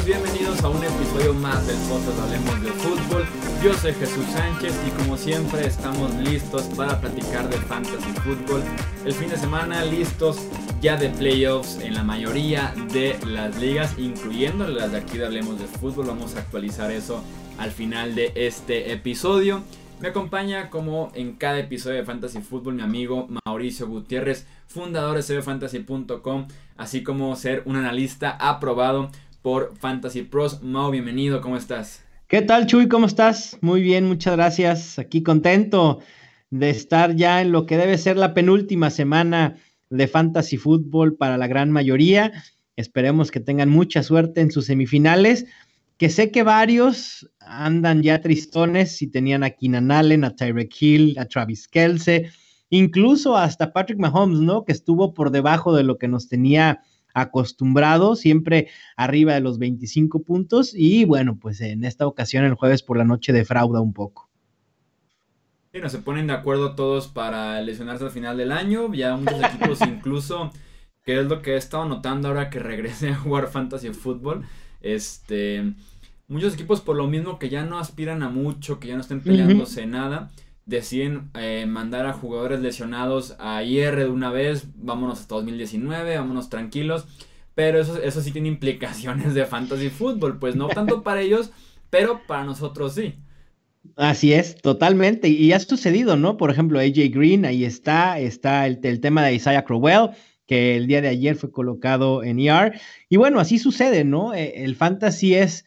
amigos, bienvenidos a un episodio más del podcast Hablemos de Fútbol. Yo soy Jesús Sánchez y como siempre estamos listos para platicar de fantasy fútbol. El fin de semana listos ya de playoffs en la mayoría de las ligas, incluyendo las de aquí de Hablemos de Fútbol. Vamos a actualizar eso al final de este episodio. Me acompaña como en cada episodio de Fantasy Football mi amigo Mauricio Gutiérrez, fundador de cbfantasy.com, así como ser un analista aprobado por Fantasy Pros. Mau, bienvenido, ¿cómo estás? ¿Qué tal, Chuy? ¿Cómo estás? Muy bien, muchas gracias. Aquí contento de estar ya en lo que debe ser la penúltima semana de Fantasy Football para la gran mayoría. Esperemos que tengan mucha suerte en sus semifinales que sé que varios andan ya tristones si tenían a Keenan Allen, a Tyreek Hill, a Travis Kelce, incluso hasta Patrick Mahomes, ¿no? Que estuvo por debajo de lo que nos tenía acostumbrado, siempre arriba de los 25 puntos y bueno, pues en esta ocasión el jueves por la noche defrauda un poco. Sí, no se ponen de acuerdo todos para lesionarse al final del año, ya muchos equipos incluso, que es lo que he estado notando ahora que regrese a jugar fantasy fútbol, este, muchos equipos por lo mismo que ya no aspiran a mucho, que ya no estén peleándose nada, deciden eh, mandar a jugadores lesionados a IR de una vez, vámonos hasta 2019, vámonos tranquilos, pero eso, eso sí tiene implicaciones de fantasy fútbol, pues no tanto para ellos, pero para nosotros sí. Así es, totalmente. Y ha sucedido, ¿no? Por ejemplo, AJ Green, ahí está, está el, el tema de Isaiah Crowell, que el día de ayer fue colocado en ER. Y bueno, así sucede, ¿no? Eh, el fantasy es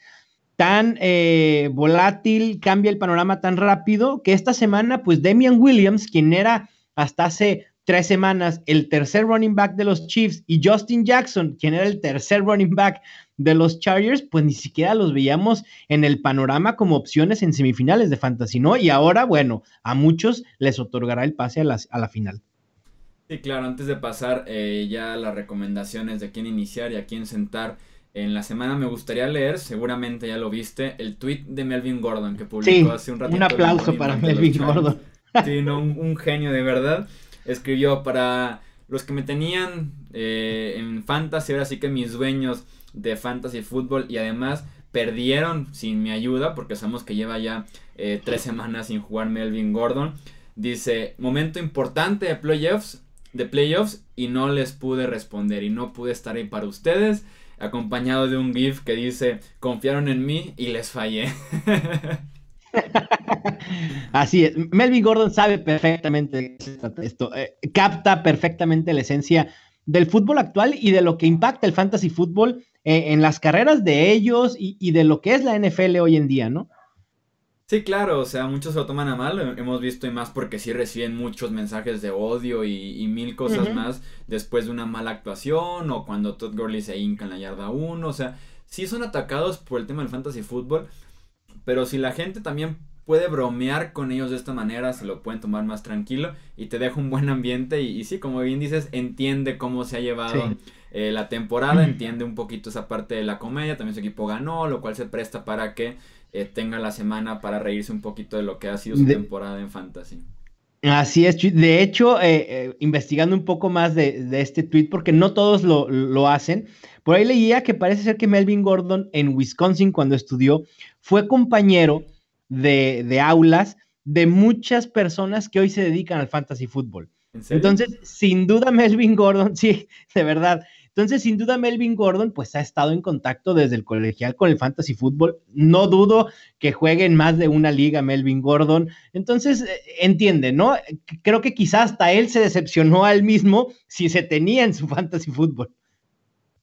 tan eh, volátil, cambia el panorama tan rápido que esta semana, pues Damian Williams, quien era hasta hace tres semanas el tercer running back de los Chiefs, y Justin Jackson, quien era el tercer running back de los Chargers, pues ni siquiera los veíamos en el panorama como opciones en semifinales de fantasy, ¿no? Y ahora, bueno, a muchos les otorgará el pase a, a la final. Sí, claro, antes de pasar eh, ya las recomendaciones de quién iniciar y a quién sentar en la semana me gustaría leer, seguramente ya lo viste, el tweet de Melvin Gordon que publicó hace un ratito. Un aplauso para Melvin Gordon. Sí, un, genio de verdad. Escribió para los que me tenían eh, en fantasy, ahora sí que mis dueños de fantasy fútbol y además perdieron sin mi ayuda porque sabemos que lleva ya eh, tres semanas sin jugar Melvin Gordon. Dice, momento importante de playoffs, de playoffs y no les pude responder y no pude estar ahí para ustedes acompañado de un GIF que dice, confiaron en mí y les fallé. Así es, Melvin Gordon sabe perfectamente esto, eh, capta perfectamente la esencia del fútbol actual y de lo que impacta el fantasy fútbol eh, en las carreras de ellos y, de lo que es la NFL hoy en día, ¿no? Sí, claro, o sea, muchos se lo toman a mal, hemos visto y más porque sí reciben muchos mensajes de odio y, mil cosas más después de una mala actuación o cuando Todd Gurley se hinca en la yarda 1, o sea, sí son atacados por el tema del fantasy fútbol, pero si la gente también puede bromear con ellos de esta manera, se lo pueden tomar más tranquilo y te deja un buen ambiente y, sí, como bien dices, entiende cómo se ha llevado eh, la temporada, entiende un poquito esa parte de la comedia, también su equipo ganó, lo cual se presta para que eh, tenga la semana para reírse un poquito de lo que ha sido su temporada en Fantasy. Así es, de hecho, eh, eh, investigando un poco más de, este tweet, porque no todos lo, hacen, por ahí leía que parece ser que Melvin Gordon en Wisconsin cuando estudió fue compañero de, de aulas de muchas personas que hoy se dedican al fantasy fútbol. Entonces, sin duda Melvin Gordon, sí, de verdad, entonces, sin duda, Melvin Gordon, pues ha estado en contacto desde el colegial con el fantasy fútbol. No dudo que juegue en más de una liga Melvin Gordon. Entonces, eh, entiende, ¿no? Creo que quizás hasta él se decepcionó a él mismo si se tenía en su fantasy fútbol.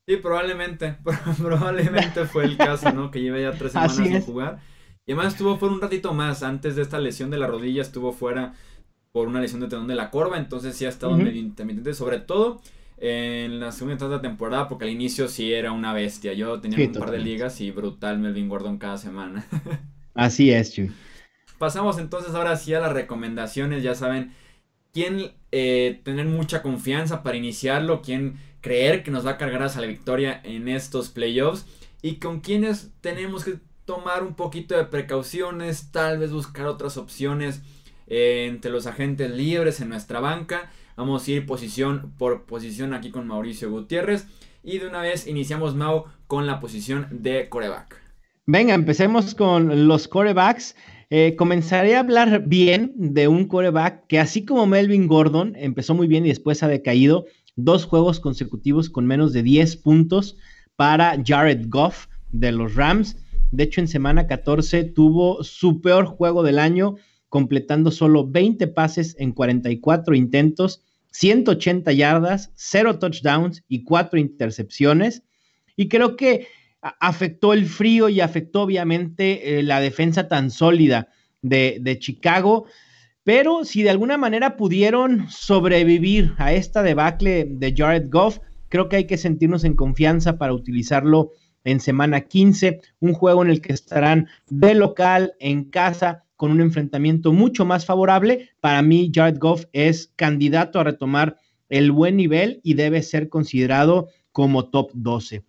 Sí, probablemente, probablemente fue el caso, ¿no? Que lleva ya tres semanas sin jugar. Y además estuvo fuera un ratito más, antes de esta lesión de la rodilla, estuvo fuera por una lesión de tendón de la corva, entonces sí ha estado medio intermitente, sobre todo en la segunda de temporada, porque al inicio sí era una bestia. Yo tenía un par de ligas y brutal Melvin Gordon cada semana. Así es, Chuy. Pasamos entonces ahora sí a las recomendaciones. Ya saben, quién eh, tener mucha confianza para iniciarlo, quién creer que nos va a cargar hacia la victoria en estos playoffs y con quienes tenemos que tomar un poquito de precauciones, tal vez buscar otras opciones eh, entre los agentes libres en nuestra banca. Vamos a ir posición por posición aquí con Mauricio Gutiérrez. Y de una vez iniciamos, Mau, con la posición de coreback. Venga, empecemos con los corebacks. Eh, comenzaré a hablar bien de un coreback que así como Melvin Gordon empezó muy bien y después ha decaído, dos juegos consecutivos con menos de 10 puntos para Jared Goff de los Rams. De hecho, en semana 14 tuvo su peor juego del año, completando solo 20 pases en 44 intentos, 180 yardas, 0 touchdowns y 4 intercepciones. Y creo que afectó el frío y afectó obviamente eh, la defensa tan sólida de, de, Chicago. Pero si de alguna manera pudieron sobrevivir a esta debacle de Jared Goff, creo que hay que sentirnos en confianza para utilizarlo en semana 15, un juego en el que estarán de local, en casa, con un enfrentamiento mucho más favorable. Para mí, Jared Goff es candidato a retomar el buen nivel y debe ser considerado como top 12.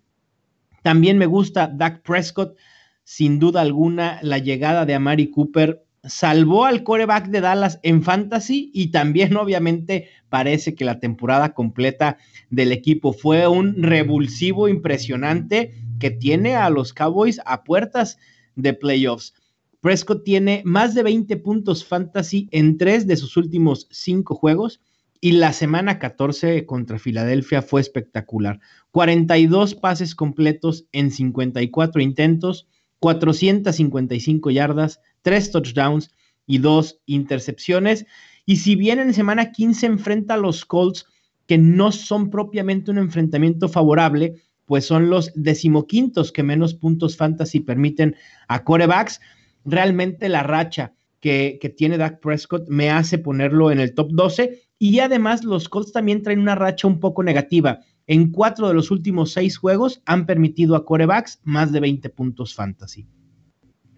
También me gusta Dak Prescott, sin duda alguna, la llegada de Amari Cooper salvó al coreback de Dallas en fantasy y también obviamente parece que la temporada completa del equipo fue un revulsivo impresionante que tiene a los Cowboys a puertas de playoffs. Prescott tiene más de 20 puntos fantasy en tres de sus últimos cinco juegos y la semana 14 contra Filadelfia fue espectacular. 42 pases completos en 54 intentos, 455 yardas, 3 touchdowns y 2 intercepciones. Y si bien en semana 15 enfrenta a los Colts, que no son propiamente un enfrentamiento favorable, pues son los decimoquintos que menos puntos fantasy permiten a corebacks, realmente la racha que, tiene Dak Prescott me hace ponerlo en el top 12 y además los Colts también traen una racha un poco negativa. En cuatro de los últimos seis juegos han permitido a corebacks más de 20 puntos fantasy.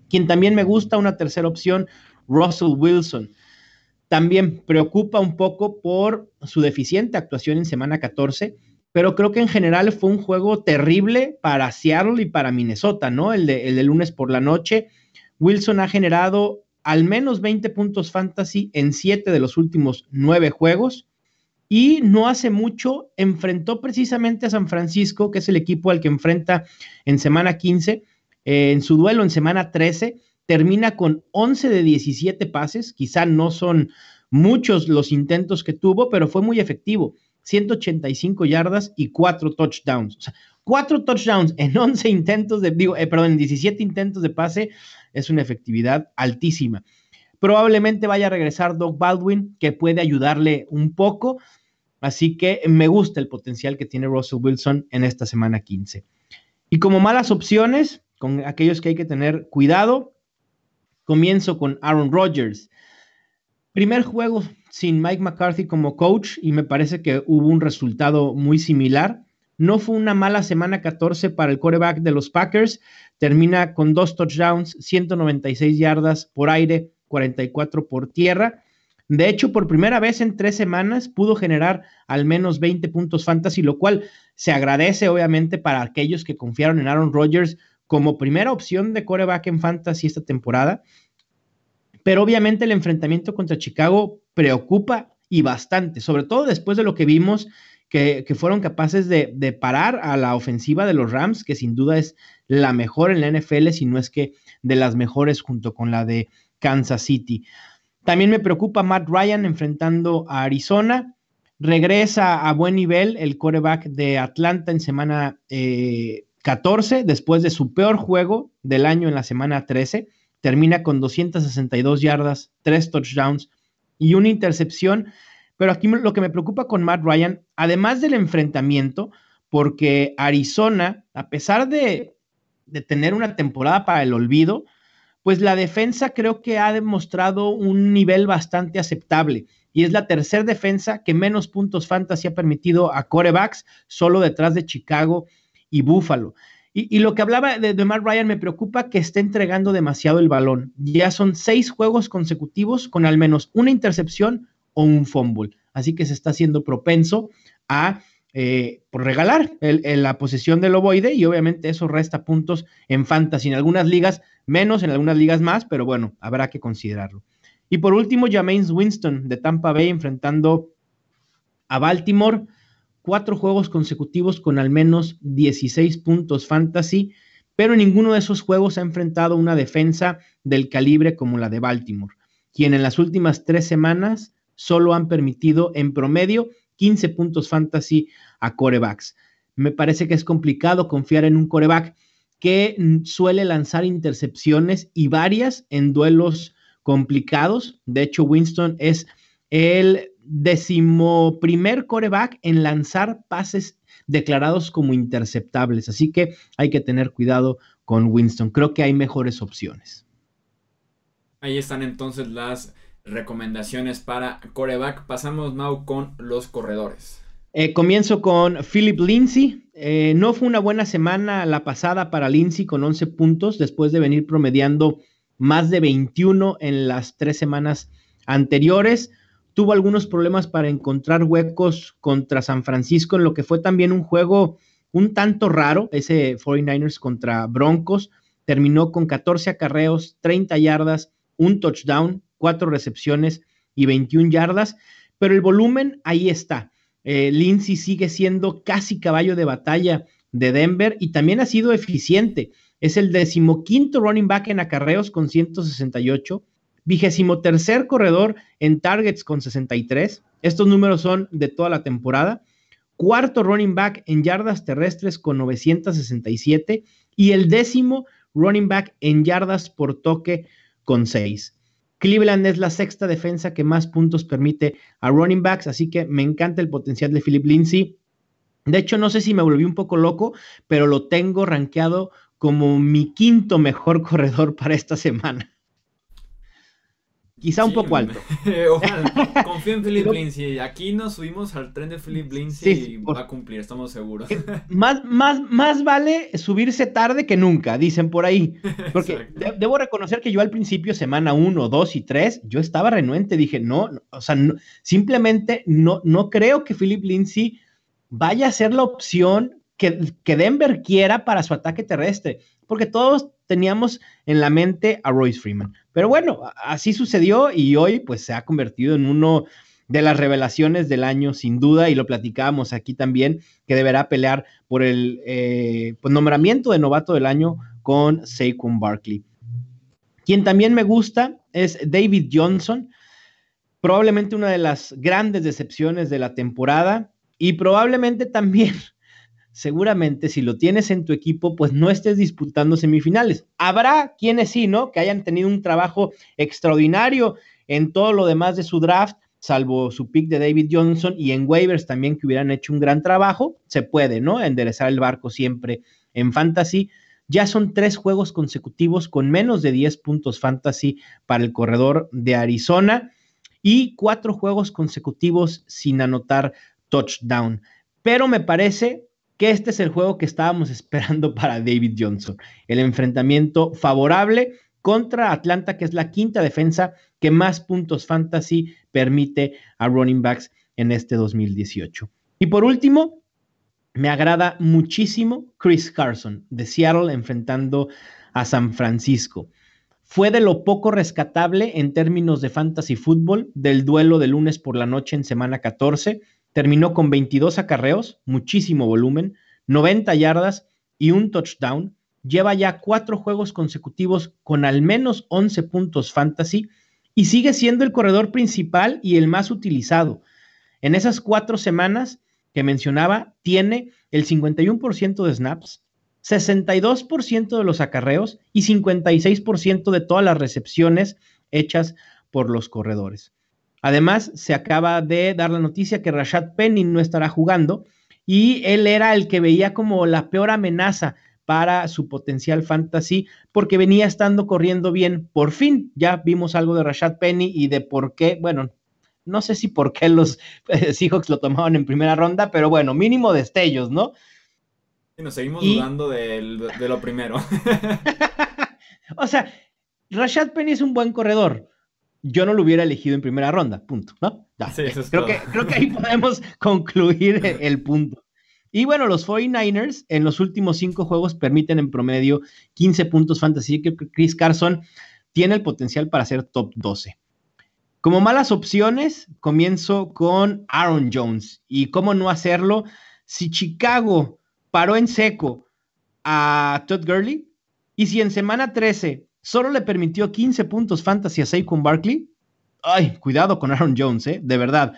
Quien también me gusta, una tercera opción, Russell Wilson. También preocupa un poco por su deficiente actuación en semana 14, pero creo que en general fue un juego terrible para Seattle y para Minnesota, ¿no? El de, el de lunes por la noche. Wilson ha generado al menos 20 puntos fantasy en 7 de los últimos 9 juegos. Y no hace mucho enfrentó precisamente a San Francisco, que es el equipo al que enfrenta en semana 15. Eh, en su duelo en semana 13, termina con 11 de 17 pases. Quizá no son muchos los intentos que tuvo, pero fue muy efectivo. 185 yardas y 4 touchdowns. O sea, 4 touchdowns en 11 intentos de, digo, eh, perdón, en 17 intentos de pase es una efectividad altísima. Probablemente vaya a regresar Doug Baldwin, que puede ayudarle un poco. Así que me gusta el potencial que tiene Russell Wilson en esta semana 15. Y como malas opciones, con aquellos que hay que tener cuidado, comienzo con Aaron Rodgers. Primer juego sin Mike McCarthy como coach y me parece que hubo un resultado muy similar. No fue una mala semana 14 para el quarterback de los Packers. Termina con dos touchdowns, 196 yardas por aire, 44 por tierra. De hecho, por primera vez en tres semanas pudo generar al menos 20 puntos fantasy, lo cual se agradece obviamente para aquellos que confiaron en Aaron Rodgers como primera opción de coreback en fantasy esta temporada. Pero obviamente el enfrentamiento contra Chicago preocupa y bastante, sobre todo después de lo que vimos que, fueron capaces de, parar a la ofensiva de los Rams, que sin duda es la mejor en la NFL, si no es que de las mejores junto con la de Kansas City. También me preocupa Matt Ryan enfrentando a Arizona. Regresa a buen nivel el quarterback de Atlanta en semana 14, eh, después de su peor juego del año en la semana 13. Termina con 262 yardas, 3 touchdowns y una intercepción pero aquí lo que me preocupa con Matt Ryan, además del enfrentamiento, porque Arizona, a pesar de, tener una temporada para el olvido, pues la defensa creo que ha demostrado un nivel bastante aceptable y es la tercera defensa que menos puntos fantasy ha permitido a corebacks, solo detrás de Chicago y Buffalo. Y, lo que hablaba de, de, Matt Ryan me preocupa que esté entregando demasiado el balón. Ya son seis juegos consecutivos con al menos una intercepción o un fumble. Así que se está haciendo propenso a eh, por regalar la posesión del ovoide y obviamente eso resta puntos en fantasy. En algunas ligas menos, en algunas ligas más, pero bueno, habrá que considerarlo. Y por último, Jameis Winston de Tampa Bay enfrentando a Baltimore. Cuatro juegos consecutivos con al menos 16 puntos fantasy, pero ninguno de esos juegos ha enfrentado una defensa del calibre como la de Baltimore, quien en las últimas tres semanas solo han permitido en promedio 15 puntos fantasy a corebacks. Me parece que es complicado confiar en un coreback que suele lanzar intercepciones y varias en duelos complicados. De hecho, Winston es el decimoprimer coreback en lanzar pases declarados como interceptables. Así que hay que tener cuidado con Winston. Creo que hay mejores opciones. Ahí están entonces las recomendaciones para coreback. Pasamos, Mau, con los corredores. Eh, comienzo con Philip Lindsay. Eh, no fue una buena semana la pasada para Lindsay con 11 puntos después de venir promediando más de 21 en las tres semanas anteriores. Tuvo algunos problemas para encontrar huecos contra San Francisco en lo que fue también un juego un tanto raro, ese 49ers contra Broncos. Terminó con 14 acarreos, 30 yardas, un touchdown, cuatro recepciones y 21 yardas, pero el volumen ahí está. Eh, Lindsay sigue siendo casi caballo de batalla de Denver y también ha sido eficiente. Es el decimoquinto running back en acarreos con 168, vigésimo tercer corredor en targets con 63. Estos números son de toda la temporada. Cuarto running back en yardas terrestres con 967 y el décimo running back en yardas por toque con 6. Cleveland es la sexta defensa que más puntos permite a running backs, así que me encanta el potencial de Philip Lindsay. De hecho, no sé si me volví un poco loco, pero lo tengo rankeado como mi quinto mejor corredor para esta semana. Quizá un poco alto. Ojalá. Confío en Philip Lindsay. Aquí nos subimos al tren de Philip Lindsay y va a cumplir, estamos seguros. Más, más, más vale subirse tarde que nunca, dicen por ahí. Porque debo reconocer que yo al principio, semana 1, 2 y 3, yo estaba renuente. Dije, no, o sea, simplemente no, no creo que Philip Lindsay vaya a ser la opción que, que Denver quiera para su ataque terrestre. Porque todos teníamos en la mente a Royce Freeman. Pero bueno, así sucedió y hoy pues se ha convertido en uno de las revelaciones del año, sin duda, y lo platicábamos aquí también, que deberá pelear por el eh, pues, nombramiento de novato del año con Saquon Barkley. Quien también me gusta es David Johnson, probablemente una de las grandes decepciones de la temporada y probablemente también seguramente si lo tienes en tu equipo, pues no estés disputando semifinales. Habrá quienes sí, ¿no? Que hayan tenido un trabajo extraordinario en todo lo demás de su draft, salvo su pick de David Johnson y en waivers también que hubieran hecho un gran trabajo. Se puede, ¿no? Enderezar el barco siempre en fantasy. Ya son tres juegos consecutivos con menos de 10 puntos fantasy para el corredor de Arizona y cuatro juegos consecutivos sin anotar touchdown. Pero me parece que este es el juego que estábamos esperando para David Johnson. El enfrentamiento favorable contra Atlanta, que es la quinta defensa que más puntos fantasy permite a running backs en este 2018. Y por último, me agrada muchísimo Chris Carson de Seattle enfrentando a San Francisco. Fue de lo poco rescatable en términos de fantasy fútbol del duelo de lunes por la noche en semana 14 Terminó con 22 acarreos, muchísimo volumen, 90 yardas y un touchdown. Lleva ya cuatro juegos consecutivos con al menos 11 puntos fantasy y sigue siendo el corredor principal y el más utilizado. En esas cuatro semanas que mencionaba, tiene el 51% de snaps, 62% de los acarreos y 56% de todas las recepciones hechas por los corredores. Además, se acaba de dar la noticia que Rashad Penny no estará jugando y él era el que veía como la peor amenaza para su potencial fantasy porque venía estando corriendo bien. Por fin ya vimos algo de Rashad Penny y de por qué, bueno, no sé si por qué los eh, Seahawks lo tomaban en primera ronda, pero bueno, mínimo destellos, ¿no? Y nos seguimos dudando de, lo primero. o sea, Rashad Penny es un buen corredor, yo no lo hubiera elegido en primera ronda, punto, ¿no? creo, que, creo que ahí podemos concluir el punto. Y bueno, los 49ers en los últimos cinco juegos permiten en promedio 15 puntos fantasy, que Chris Carson tiene el potencial para ser top 12. Como malas opciones, comienzo con Aaron Jones. ¿Y cómo no hacerlo? Si Chicago paró en seco a Todd Gurley y si en semana 13 solo le permitió 15 puntos fantasy a Saquon Barkley, ay, cuidado con Aaron Jones, ¿eh? de verdad.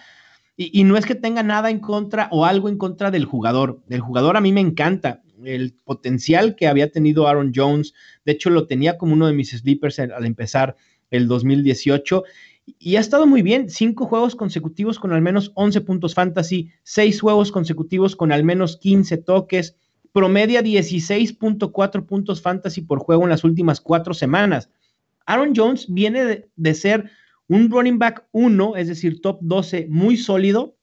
Y, y, no es que tenga nada en contra o algo en contra del jugador. El jugador a mí me encanta. El potencial que había tenido Aaron Jones, de hecho lo tenía como uno de mis sleepers al empezar el 2018 y ha estado muy bien. Cinco juegos consecutivos con al menos 11 puntos fantasy, seis juegos consecutivos con al menos 15 toques, promedia 16.4 puntos fantasy por juego en las últimas cuatro semanas. Aaron Jones viene de, ser un running back 1, es decir, top 12 muy sólido,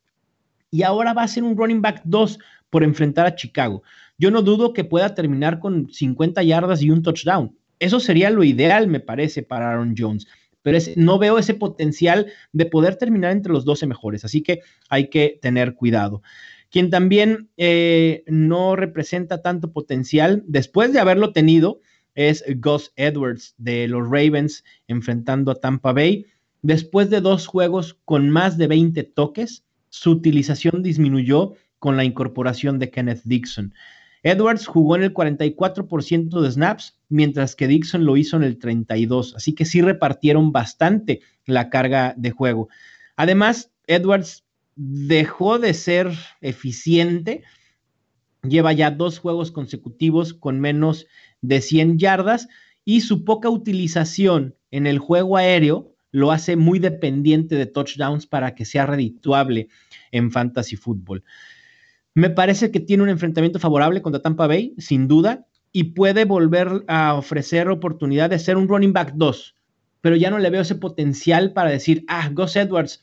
y ahora va a ser un running back 2 por enfrentar a Chicago. Yo no dudo que pueda terminar con 50 yardas y un touchdown. Eso sería lo ideal, me parece, para Aaron Jones. Pero no veo ese potencial de poder terminar entre los 12 mejores. Así que hay que tener cuidado. Quien también eh, no representa tanto potencial, después de haberlo tenido, es Gus Edwards de los Ravens enfrentando a Tampa Bay. Después de dos juegos con más de 20 toques, su utilización disminuyó con la incorporación de Kenneth Dixon. Edwards jugó en el 44% de snaps, mientras que Dixon lo hizo en el 32%, así que sí repartieron bastante la carga de juego. Además, Edwards dejó de ser eficiente. Lleva ya dos juegos consecutivos con menos de 100 yardas y su poca utilización en el juego aéreo lo hace muy dependiente de touchdowns para que sea redituable en fantasy fútbol. Me parece que tiene un enfrentamiento favorable contra Tampa Bay, sin duda, y puede volver a ofrecer oportunidad de ser un running back 2, pero ya no le veo ese potencial para decir, ah, Gus Edwards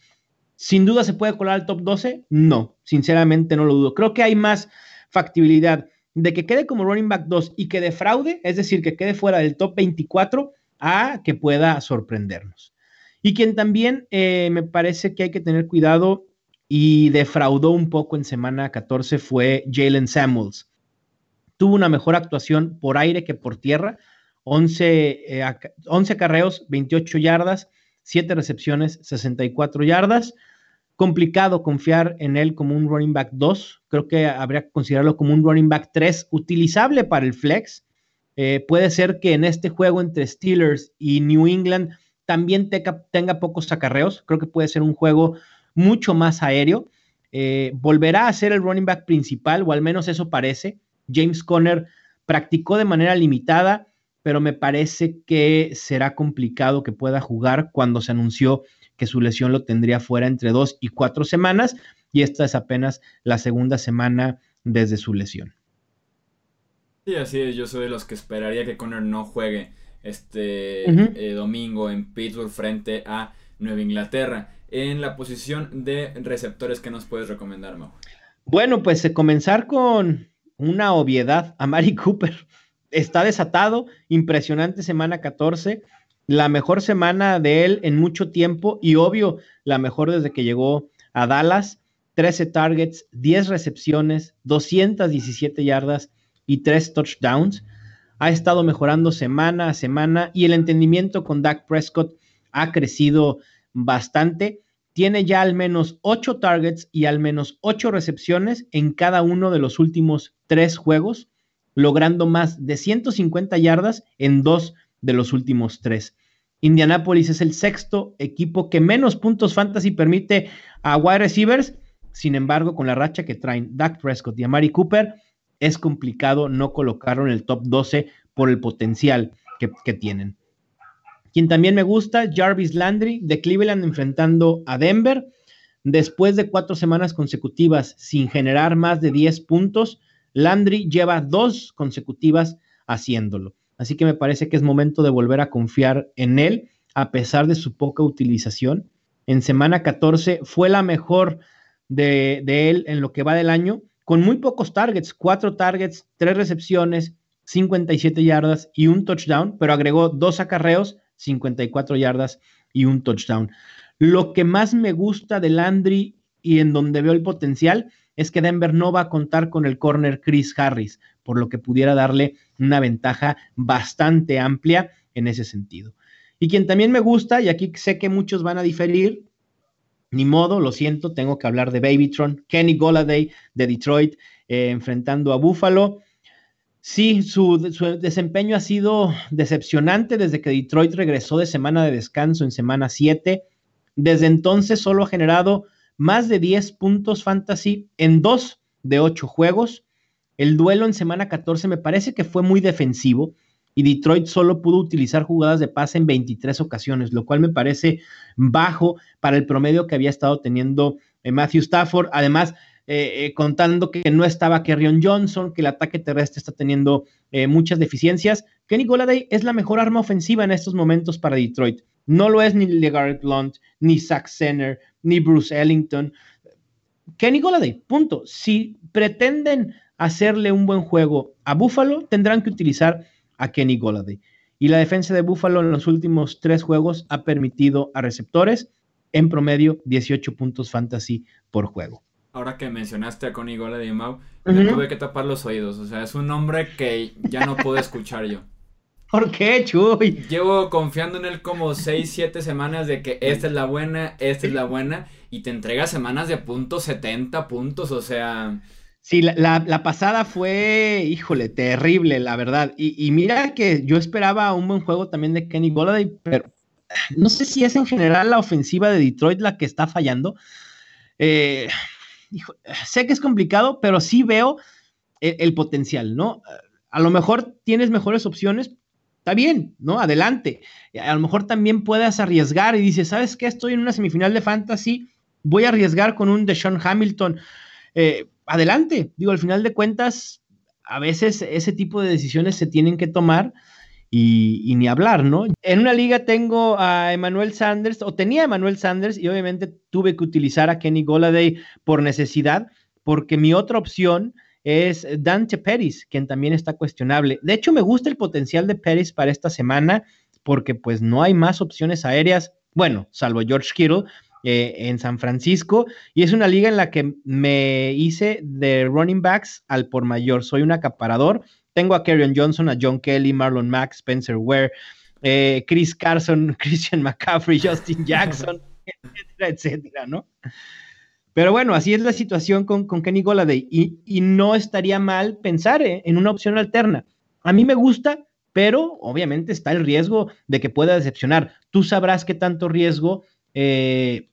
sin duda se puede colar al top 12. No, sinceramente no lo dudo. Creo que hay más factibilidad de que quede como running back 2 y que defraude, es decir, que quede fuera del top 24, a que pueda sorprendernos. Y quien también eh, me parece que hay que tener cuidado y defraudó un poco en semana 14 fue Jalen Samuels. Tuvo una mejor actuación por aire que por tierra, 11, 11 carreos, 28 yardas, 7 recepciones, 64 yardas complicado confiar en él como un running back 2. Creo que habría que considerarlo como un running back 3 utilizable para el flex. Eh, puede ser que en este juego entre Steelers y New England también tenga, pocos acarreos. Creo que puede ser un juego mucho más aéreo. Eh, volverá a ser el running back principal, o al menos eso parece. James Conner practicó de manera limitada, pero me parece que será complicado que pueda jugar cuando se anunció que su lesión lo tendría fuera entre dos y cuatro semanas y esta es apenas la segunda semana desde su lesión. Sí, así es, yo soy de los que esperaría que Conner no juegue este eh, domingo en Pittsburgh frente a Nueva Inglaterra. En la posición de receptores, ¿qué nos puedes recomendar, Mau? Bueno, pues eh, comenzar con una obviedad. A Mari Cooper está desatado, impresionante semana 14 la mejor semana de él en mucho tiempo y obvio, la mejor desde que llegó a Dallas. 13 targets, 10 recepciones, 217 yardas y 3 touchdowns. Ha estado mejorando semana a semana y el entendimiento con Dak Prescott ha crecido bastante. Tiene ya al menos 8 targets y al menos 8 recepciones en cada uno de los últimos 3 juegos, logrando más de 150 yardas en dos de los últimos tres. Indianapolis es el sexto equipo que menos puntos fantasy permite a wide receivers. Sin embargo, con la racha que traen Dak Prescott y Amari Cooper, es complicado no colocarlo en el top 12 por el potencial que, que tienen. Quien también me gusta, Jarvis Landry de Cleveland enfrentando a Denver. Después de cuatro semanas consecutivas sin generar más de 10 puntos, Landry lleva dos consecutivas haciéndolo. Así que me parece que es momento de volver a confiar en él, a pesar de su poca utilización. En semana 14 fue la mejor de, él en lo que va del año, con muy pocos targets, cuatro targets, tres recepciones, 57 yardas y un touchdown, pero agregó dos acarreos, 54 yardas y un touchdown. Lo que más me gusta de Landry y en donde veo el potencial es que Denver no va a contar con el corner Chris Harris, por lo que pudiera darle una ventaja bastante amplia en ese sentido. Y quien también me gusta, y aquí sé que muchos van a diferir, ni modo, lo siento, tengo que hablar de Babytron, Kenny Goladay de Detroit, eh, enfrentando a Buffalo. Sí, su, desempeño ha sido decepcionante desde que Detroit regresó de semana de descanso en semana 7. Desde entonces solo ha generado más de 10 puntos fantasy en dos de ocho juegos. El duelo en semana 14 me parece que fue muy defensivo y Detroit solo pudo utilizar jugadas de pase en 23 ocasiones, lo cual me parece bajo para el promedio que había estado teniendo eh, Matthew Stafford. Además, eh, eh, contando que no estaba Kerryon Johnson, que el ataque terrestre está teniendo muchas deficiencias. Kenny Goladay es la mejor arma ofensiva en estos momentos para Detroit. No lo es ni LeGarrette Blunt, ni Zach Senner, ni Bruce Ellington. Kenny Goladay, punto. Si pretenden hacerle un buen juego a Buffalo, tendrán que utilizar a Kenny Goladay. Y la defensa de Buffalo en los últimos tres juegos ha permitido a receptores en promedio 18 puntos fantasy por juego. Ahora que mencionaste a Kenny Goladay, Mau, me tuve que tapar los oídos. O sea, es un nombre que ya no puedo escuchar yo. ¿Por qué, Chuy? Llevo confiando en él como 6, 7 semanas de que esta es la buena, esta es la buena, y te entrega semanas de puntos, 70 puntos, o sea... Sí, la, pasada fue, híjole, terrible, la verdad. Y, mira que yo esperaba un buen juego también de Kenny Golladay, pero no sé si es en general la ofensiva de Detroit la que está fallando. Eh, sé que es complicado, pero sí veo el, el, potencial, ¿no? A lo mejor tienes mejores opciones, está bien, ¿no? Adelante. A lo mejor también puedes arriesgar y dices, ¿sabes qué? Estoy en una semifinal de fantasy, voy a arriesgar con un Deshaun Hamilton. Eh, adelante. Digo, al final de cuentas, a veces ese tipo de decisiones se tienen que tomar y, ni hablar, ¿no? En una liga tengo a Emmanuel Sanders, o tenía a Emmanuel Sanders, y obviamente tuve que utilizar a Kenny Goladay por necesidad, porque mi otra opción es Dante Pérez, quien también está cuestionable. De hecho, me gusta el potencial de Pérez para esta semana, porque pues no hay más opciones aéreas, bueno, salvo George Kittle, eh, en San Francisco y es una liga en la que me hice de running backs al por mayor. Soy un acaparador. Tengo a Kerryon Johnson, a John Kelly, Marlon Mack, Spencer Ware, eh, Chris Carson, Christian McCaffrey, Justin Jackson, etcétera, etcétera, ¿no? Pero bueno, así es la situación con, con Kenny Goladay y, no estaría mal pensar eh, en una opción alterna. A mí me gusta, pero obviamente está el riesgo de que pueda decepcionar. Tú sabrás qué tanto riesgo eh,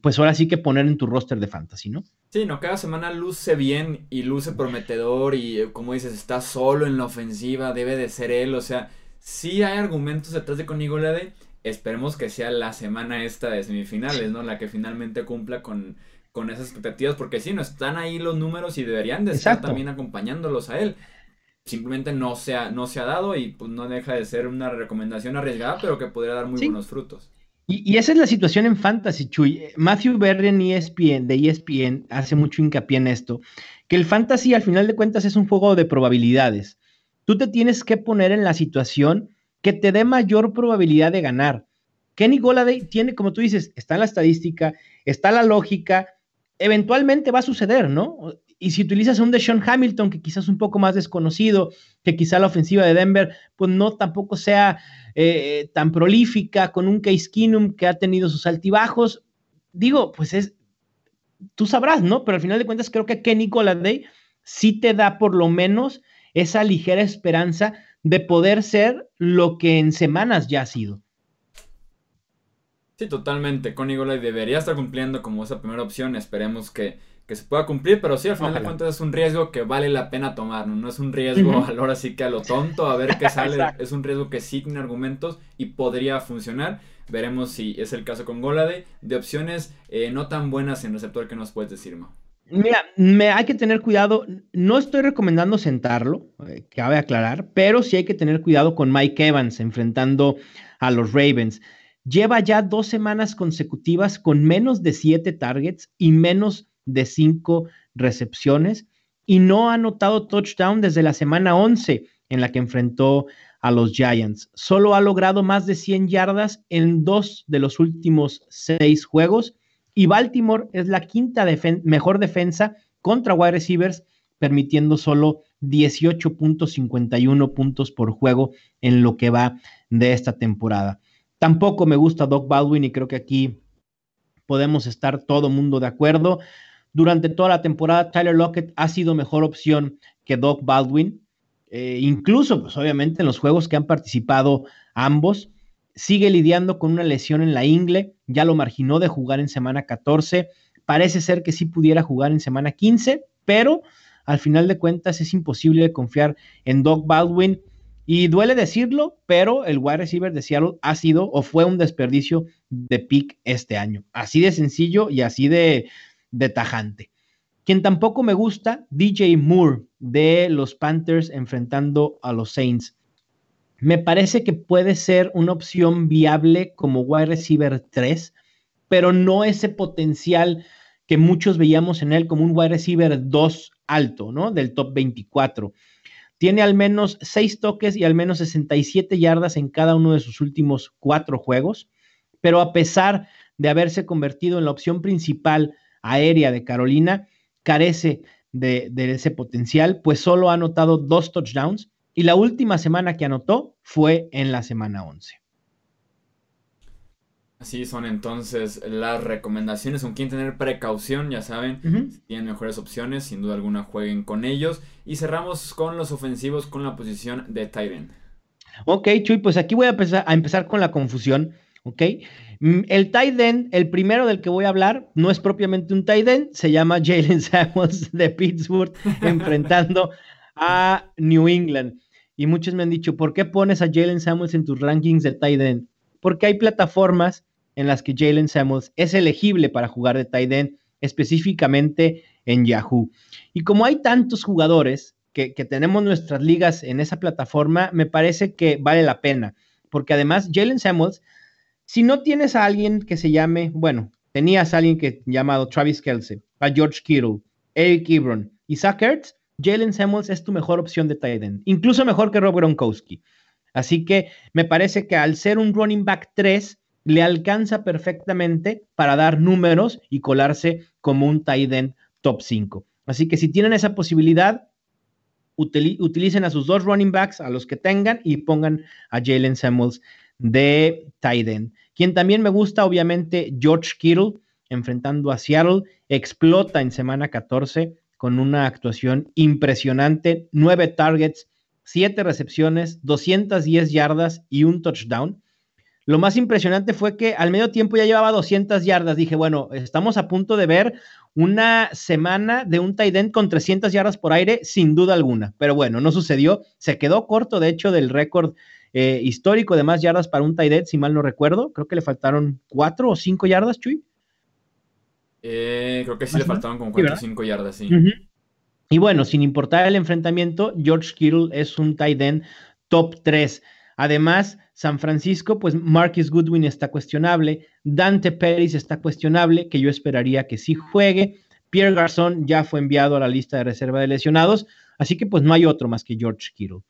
pues ahora sí que poner en tu roster de fantasy, ¿no? Sí, no, cada semana luce bien y luce prometedor y eh, como dices, está solo en la ofensiva, debe de ser él, o sea, sí hay argumentos detrás de Connie Golade, esperemos que sea la semana esta de semifinales, ¿no? La que finalmente cumpla con, con esas expectativas, porque sí, no están ahí los números y deberían de estar también acompañándolos a él. Simplemente no se, ha, no se ha dado y pues no deja de ser una recomendación arriesgada, pero que podría dar muy buenos frutos. Y, esa es la situación en Fantasy, Chuy. Matthew Berren ESPN, de ESPN hace mucho hincapié en esto, que el Fantasy al final de cuentas es un juego de probabilidades. Tú te tienes que poner en la situación que te dé mayor probabilidad de ganar. Kenny Goladay tiene, como tú dices, está en la estadística, está la lógica, eventualmente va a suceder, ¿no? Y si utilizas un Deshaun Hamilton, que quizás es un poco más desconocido, que quizá la ofensiva de Denver, pues no tampoco sea eh, tan prolífica, con un Case Keenum que ha tenido sus altibajos, digo, pues es, tú sabrás, ¿no? Pero al final de cuentas creo que Kenny Day sí te da por lo menos esa ligera esperanza de poder ser lo que en semanas ya ha sido. Sí, totalmente. Connie Golay debería estar cumpliendo como esa primera opción. Esperemos que que se pueda cumplir, pero sí, al final de cuentas es un riesgo que vale la pena tomar, ¿no? es un riesgo ahora sí que a lo tonto, a ver qué sale, es un riesgo que sí tiene argumentos y podría funcionar. Veremos si es el caso con Golade. De opciones eh, no tan buenas en receptor que nos puedes decir, Ma. Mira, me, hay que tener cuidado. No estoy recomendando sentarlo, eh, cabe aclarar, pero sí hay que tener cuidado con Mike Evans enfrentando a los Ravens. Lleva ya dos semanas consecutivas con menos de siete targets y menos de cinco recepciones y no ha anotado touchdown desde la semana 11 en la que enfrentó a los Giants. Solo ha logrado más de 100 yardas en dos de los últimos seis juegos y Baltimore es la quinta mejor defensa contra wide receivers, permitiendo solo 18.51 puntos por juego en lo que va de esta temporada. Tampoco me gusta Doc Baldwin y creo que aquí podemos estar todo mundo de acuerdo. Durante toda la temporada, Tyler Lockett ha sido mejor opción que Doc Baldwin. Eh, incluso, pues obviamente, en los juegos que han participado ambos, sigue lidiando con una lesión en la ingle, ya lo marginó de jugar en semana 14, parece ser que sí pudiera jugar en semana 15, pero al final de cuentas es imposible confiar en Doc Baldwin. Y duele decirlo, pero el wide receiver de Seattle ha sido o fue un desperdicio de pick este año. Así de sencillo y así de, tajante. Quien tampoco me gusta, DJ Moore de los Panthers enfrentando a los Saints. Me parece que puede ser una opción viable como wide receiver 3, pero no ese potencial que muchos veíamos en él como un wide receiver 2 alto, ¿no? Del top 24. Tiene al menos 6 toques y al menos 67 yardas en cada uno de sus últimos cuatro juegos, pero a pesar de haberse convertido en la opción principal aérea de Carolina, carece de, ese potencial, pues solo ha anotado dos touchdowns y la última semana que anotó fue en la semana 11. Así son entonces las recomendaciones. Con quien tener precaución, ya saben, si tienen mejores opciones, sin duda alguna jueguen con ellos. Y cerramos con los ofensivos con la posición de Tyren. Ok, Chuy, pues aquí voy a empezar, a empezar con la confusión. Ok, mm, el tight end, el primero del que voy a hablar, no es propiamente un tight end, se llama Jalen Samuels de Pittsburgh, enfrentando a New England. Y muchos me han dicho, ¿por qué pones a Jalen Samuels en tus rankings de tight end? Porque hay plataformas en las que Jalen Samuels es elegible para jugar de tight end, específicamente en Yahoo. Y como hay tantos jugadores que, tenemos nuestras ligas en esa plataforma, me parece que vale la pena, porque además Jalen Samuels si no tienes a alguien que se llame, bueno, tenías a alguien que llamado Travis Kelsey, a George Kittle, Eric Ebron Zach Ertz, Jalen Samuels es tu mejor opción de tight end, incluso mejor que Rob Gronkowski. Así que me parece que al ser un running back 3, le alcanza perfectamente para dar números y colarse como un tight end top 5. Así que si tienen esa posibilidad, utilicen a sus dos running backs, a los que tengan, y pongan a Jalen Samuels de Tiden. Quien también me gusta, obviamente, George Kittle, enfrentando a Seattle, explota en semana 14 con una actuación impresionante, nueve targets, siete recepciones, 210 yardas y un touchdown. Lo más impresionante fue que al medio tiempo ya llevaba 200 yardas. Dije, bueno, estamos a punto de ver una semana de un tight end con 300 yardas por aire, sin duda alguna. Pero bueno, no sucedió. Se quedó corto, de hecho, del récord eh, histórico de más yardas para un tight si mal no recuerdo. Creo que le faltaron cuatro o cinco yardas, Chuy. Eh, creo que sí le faltaban como cuatro o cinco yardas, sí. Y bueno, sin importar el enfrentamiento, George Kittle es un tight end top 3. Además, San Francisco, pues Marcus Goodwin está cuestionable, Dante Pérez está cuestionable, que yo esperaría que sí juegue. Pierre Garzón ya fue enviado a la lista de reserva de lesionados, así que pues no hay otro más que George Kittle.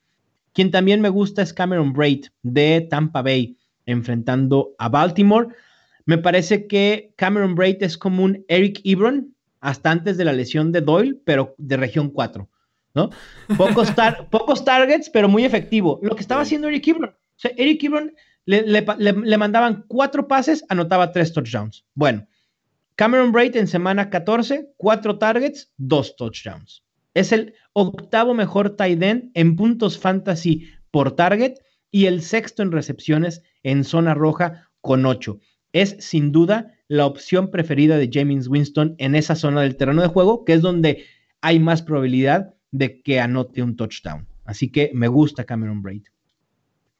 Quien también me gusta es Cameron Braid de Tampa Bay, enfrentando a Baltimore. Me parece que Cameron Braid es como un Eric Ebron, hasta antes de la lesión de Doyle, pero de región 4, ¿no? Pocos, pocos targets, pero muy efectivo. Lo que estaba haciendo Eric Ebron. Eric Ebron le, mandaban cuatro pases, anotaba tres touchdowns. Bueno, Cameron Braid en semana 14, cuatro targets, dos touchdowns. Es el octavo mejor tight end en puntos fantasy por target y el sexto en recepciones en zona roja con ocho. Es sin duda la opción preferida de James Winston en esa zona del terreno de juego, que es donde hay más probabilidad de que anote un touchdown. Así que me gusta Cameron Braid.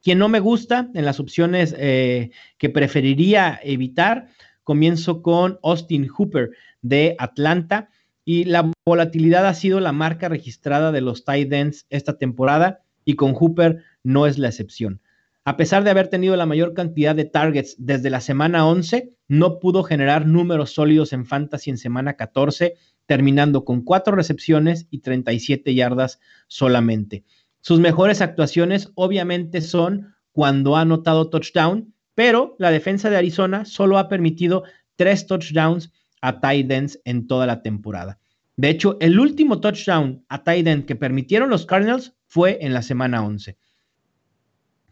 Quien no me gusta en las opciones eh, que preferiría evitar, comienzo con Austin Hooper de Atlanta y la volatilidad ha sido la marca registrada de los tight ends esta temporada y con Hooper no es la excepción. A pesar de haber tenido la mayor cantidad de targets desde la semana 11, no pudo generar números sólidos en fantasy en semana 14, terminando con cuatro recepciones y 37 yardas solamente. Sus mejores actuaciones obviamente son cuando ha anotado touchdown, pero la defensa de Arizona solo ha permitido tres touchdowns a tight ends en toda la temporada. De hecho, el último touchdown a tight end que permitieron los Cardinals fue en la semana 11.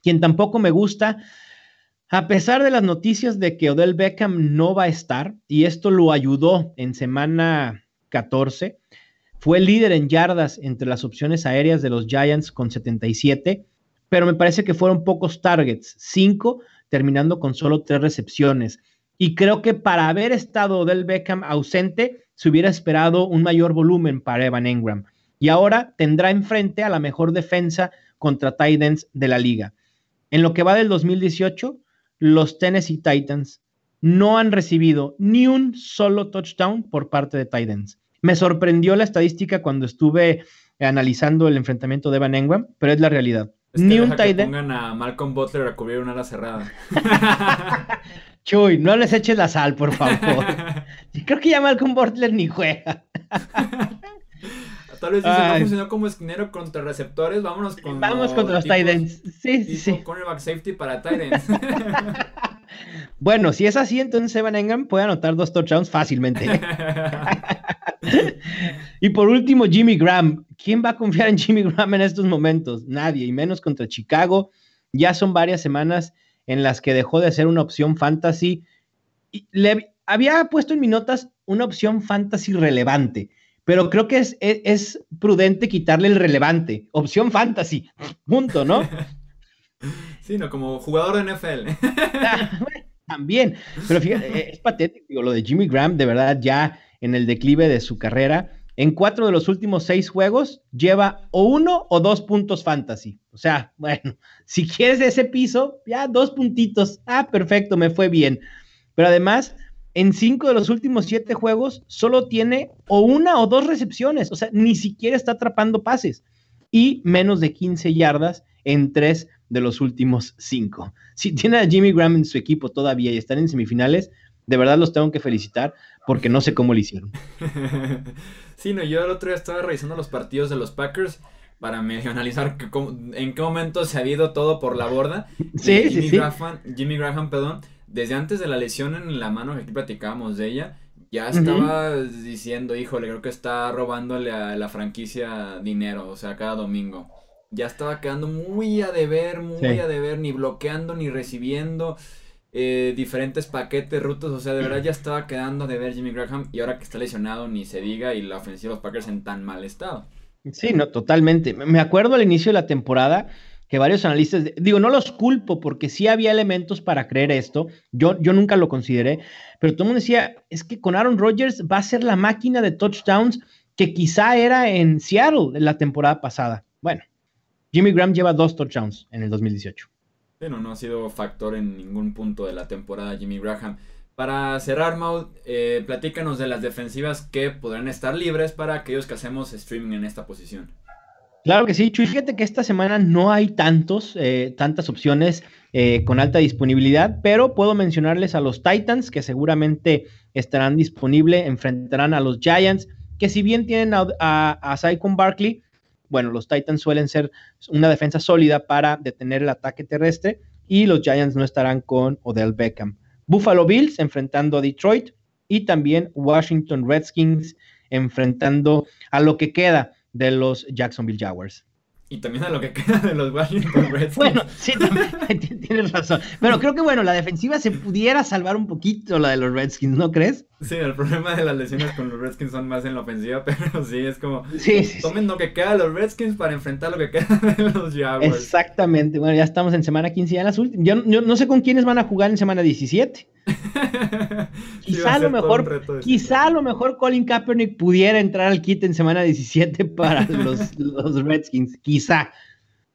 Quien tampoco me gusta, A pesar de las noticias de que Odell Beckham no va a estar, y esto lo ayudó en semana 14, fue líder en yardas entre las opciones aéreas de los Giants con 77, pero me parece que fueron pocos targets, 5, terminando con solo 3 recepciones. Y creo que para haber estado Odell Beckham ausente, se hubiera esperado un mayor volumen para Evan Engram. Y ahora tendrá enfrente a la mejor defensa contra Titans de la liga. En lo que va del 2018, los Tennessee Titans no han recibido ni un solo touchdown por parte de Titans. Me sorprendió la estadística cuando estuve analizando el enfrentamiento de Evan Engram, pero es la realidad. ni un Titan. Pongan a Malcolm Butler a cubrir una ala cerrada. Chuy, no les eches la sal, por favor. Creo que ya Malcolm Butler ni juega. Tal vez dice, no funcionó como esquinero contra receptores, vámonos con Vamos contra los. Sí, sí, sí. Cornerback safety para Titans. bueno, si es así, entonces Evan Engram puede anotar dos touchdowns fácilmente. y por último, Jimmy Graham. ¿Quién va a confiar en Jimmy Graham en estos momentos? Nadie, y menos contra Chicago. Ya son varias semanas en las que dejó de ser una opción fantasy. le había puesto en mis notas una opción fantasy relevante, pero creo que es, es, prudente quitarle el relevante. Opción fantasy, punto, ¿no? Sí, no, como jugador de NFL. También, pero fíjate, es patético lo de Jimmy Graham, de verdad, ya en el declive de su carrera. En cuatro de los últimos seis juegos lleva o uno o dos puntos fantasy. O sea, bueno, si quieres ese piso, ya dos puntitos. Ah, perfecto, me fue bien. Pero además, en cinco de los últimos siete juegos solo tiene o una o dos recepciones. O sea, ni siquiera está atrapando pases. Y menos de 15 yardas en tres de los últimos cinco. Si tiene a Jimmy Graham en su equipo todavía y están en semifinales, de verdad los tengo que felicitar porque no sé cómo lo hicieron. sí, no, yo el otro día estaba revisando los partidos de los Packers para medio analizar en qué momento se ha ido todo por la borda. Sí, Jimmy sí, Graham, Jimmy Graham, perdón, desde antes de la lesión en la mano que aquí platicábamos de ella, ya estaba diciendo, híjole, creo que está robándole a la franquicia dinero, o sea, cada domingo. Ya estaba quedando muy a deber, muy a deber, ni bloqueando ni recibiendo. Eh, diferentes paquetes, rutas, o sea, de verdad ya estaba quedando de ver Jimmy Graham y ahora que está lesionado ni se diga y la ofensiva de los Packers en tan mal estado. Sí, no, totalmente. Me acuerdo al inicio de la temporada que varios analistas, digo, no los culpo porque sí había elementos para creer esto, yo, yo nunca lo consideré, pero todo el mundo decía, es que con Aaron Rodgers va a ser la máquina de touchdowns que quizá era en Seattle la temporada pasada. Bueno, Jimmy Graham lleva dos touchdowns en el 2018 no, ha sido factor en ningún punto de la temporada Jimmy Graham. Para cerrar, Maud, eh, platícanos de las defensivas que podrán estar libres para aquellos que hacemos streaming en esta posición. Claro que sí, Chuy. Fíjate que esta semana no hay tantos, eh, tantas opciones eh, con alta disponibilidad, pero puedo mencionarles a los Titans, que seguramente estarán disponibles, enfrentarán a los Giants, que si bien tienen a, a, Saquon Barkley, bueno, los Titans suelen ser una defensa sólida para detener el ataque terrestre y los Giants no estarán con Odell Beckham. Buffalo Bills enfrentando a Detroit y también Washington Redskins enfrentando a lo que queda de los Jacksonville Jaguars. Y también a lo que queda de los Washington Redskins. bueno, sí, también, tienes razón. Pero creo que bueno, la defensiva se pudiera salvar un poquito la de los Redskins, ¿no crees? Sí, el problema de las lesiones con los Redskins son más en la ofensiva, pero sí, es como sí, sí, tomen lo que queda de los Redskins para enfrentar lo que queda de los Jaguars. Exactamente, bueno, ya estamos en semana 15 ya en las últimas. Yo, yo no sé con quiénes van a jugar en semana 17. quizá a lo mejor, quizá a lo mejor Colin Kaepernick pudiera entrar al kit en semana 17 para los, los Redskins, quizá.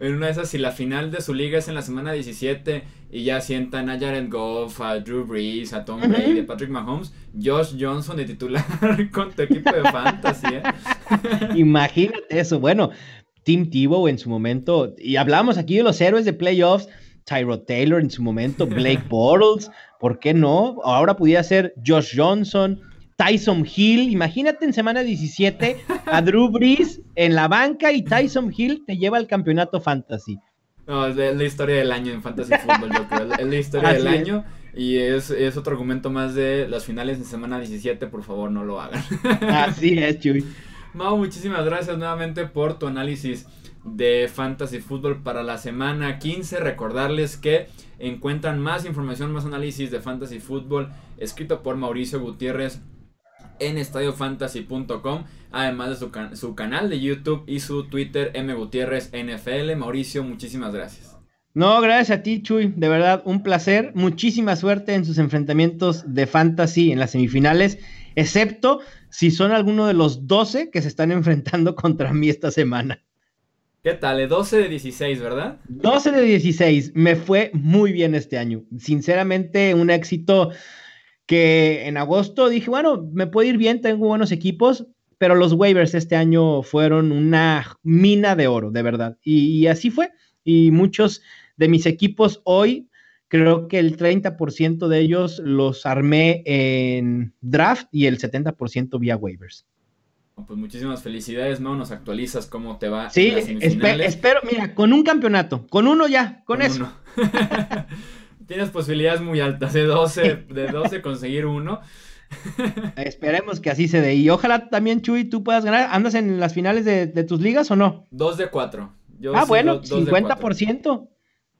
En una de esas, si la final de su liga es en la semana 17 y ya sientan a Jared Goff, a Drew Brees, a Tom Brady, a Patrick Mahomes, Josh Johnson de titular con tu equipo de fantasy, ¿eh? Imagínate eso. Bueno, Tim Tebow en su momento, y hablamos aquí de los héroes de playoffs, Tyro Taylor en su momento, Blake Bortles, ¿por qué no? Ahora pudiera ser Josh Johnson, Tyson Hill. Imagínate en semana 17 a Drew Brees en la banca y Tyson Hill te lleva al campeonato fantasy. No, es la, historia del año en fantasy fútbol, yo creo. Es la historia del año y es, es, otro argumento más de las finales en semana 17. Por favor, no lo hagan. Así es, Chuy. Mau, muchísimas gracias nuevamente por tu análisis de Fantasy Football para la semana 15. Recordarles que encuentran más información, más análisis de Fantasy Football escrito por Mauricio Gutiérrez en estadiofantasy.com, además de su, su, canal de YouTube y su Twitter M Gutiérrez NFL. Mauricio, muchísimas gracias. No, gracias a ti, Chuy. De verdad, un placer. Muchísima suerte en sus enfrentamientos de fantasy en las semifinales, excepto si son alguno de los 12 que se están enfrentando contra mí esta semana. ¿Qué tal? 12 de 16, ¿verdad? 12 de 16. Me fue muy bien este año. Sinceramente, un éxito que en agosto dije, bueno, me puede ir bien, tengo buenos equipos, pero los waivers este año fueron una mina de oro, de verdad. Y, así fue. Y muchos de mis equipos hoy, creo que el 30% de ellos los armé en draft y el 70% vía waivers. Pues muchísimas felicidades, Mau. Nos actualizas cómo te va. Sí, espero, mira, con un campeonato, con uno ya, con, eso. tienes posibilidades muy altas de 12, de 12 conseguir uno. Esperemos que así se dé. Y ojalá también, Chuy, tú puedas ganar. ¿Andas en las finales de, tus ligas o no? Dos de cuatro. ah, bueno, 50%.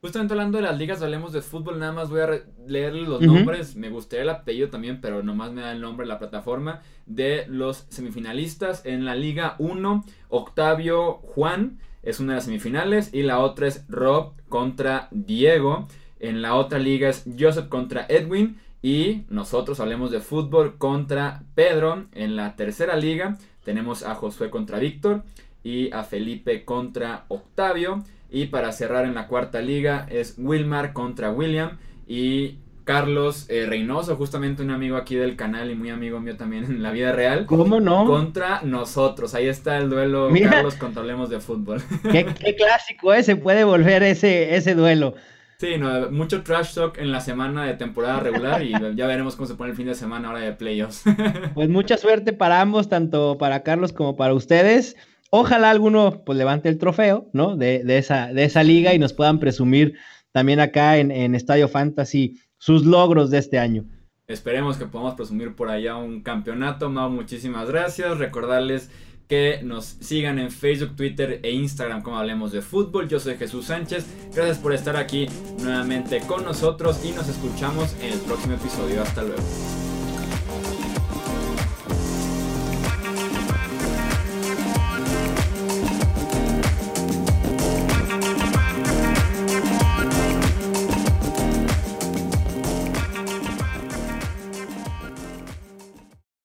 Justamente hablando de las ligas, hablemos de fútbol, nada más voy a leer los nombres, me gustaría el apellido también, pero nomás me da el nombre de la plataforma, de los semifinalistas en la Liga 1, Octavio Juan es una de las semifinales y la otra es Rob contra Diego. En la otra liga es Joseph contra Edwin. Y nosotros hablemos de fútbol contra Pedro. En la tercera liga tenemos a Josué contra Víctor y a Felipe contra Octavio. Y para cerrar en la cuarta liga es Wilmar contra William y Carlos eh, Reynoso, justamente un amigo aquí del canal y muy amigo mío también en la vida real. ¿Cómo no? Contra nosotros. Ahí está el duelo Carlos contra Hablemos de Fútbol. Qué, clásico, ese puede volver ese, ese duelo. Sí, no, mucho trash talk en la semana de temporada regular y ya veremos cómo se pone el fin de semana ahora de playoffs. Pues mucha suerte para ambos, tanto para Carlos como para ustedes. Ojalá alguno pues levante el trofeo, ¿no? De, esa, de esa liga y nos puedan presumir también acá en, en Estadio Fantasy sus logros de este año. Esperemos que podamos presumir por allá un campeonato. Mau, muchísimas gracias. Recordarles que nos sigan en Facebook, Twitter e Instagram como hablemos de fútbol. Yo soy Jesús Sánchez. Gracias por estar aquí nuevamente con nosotros y nos escuchamos en el próximo episodio. Hasta luego.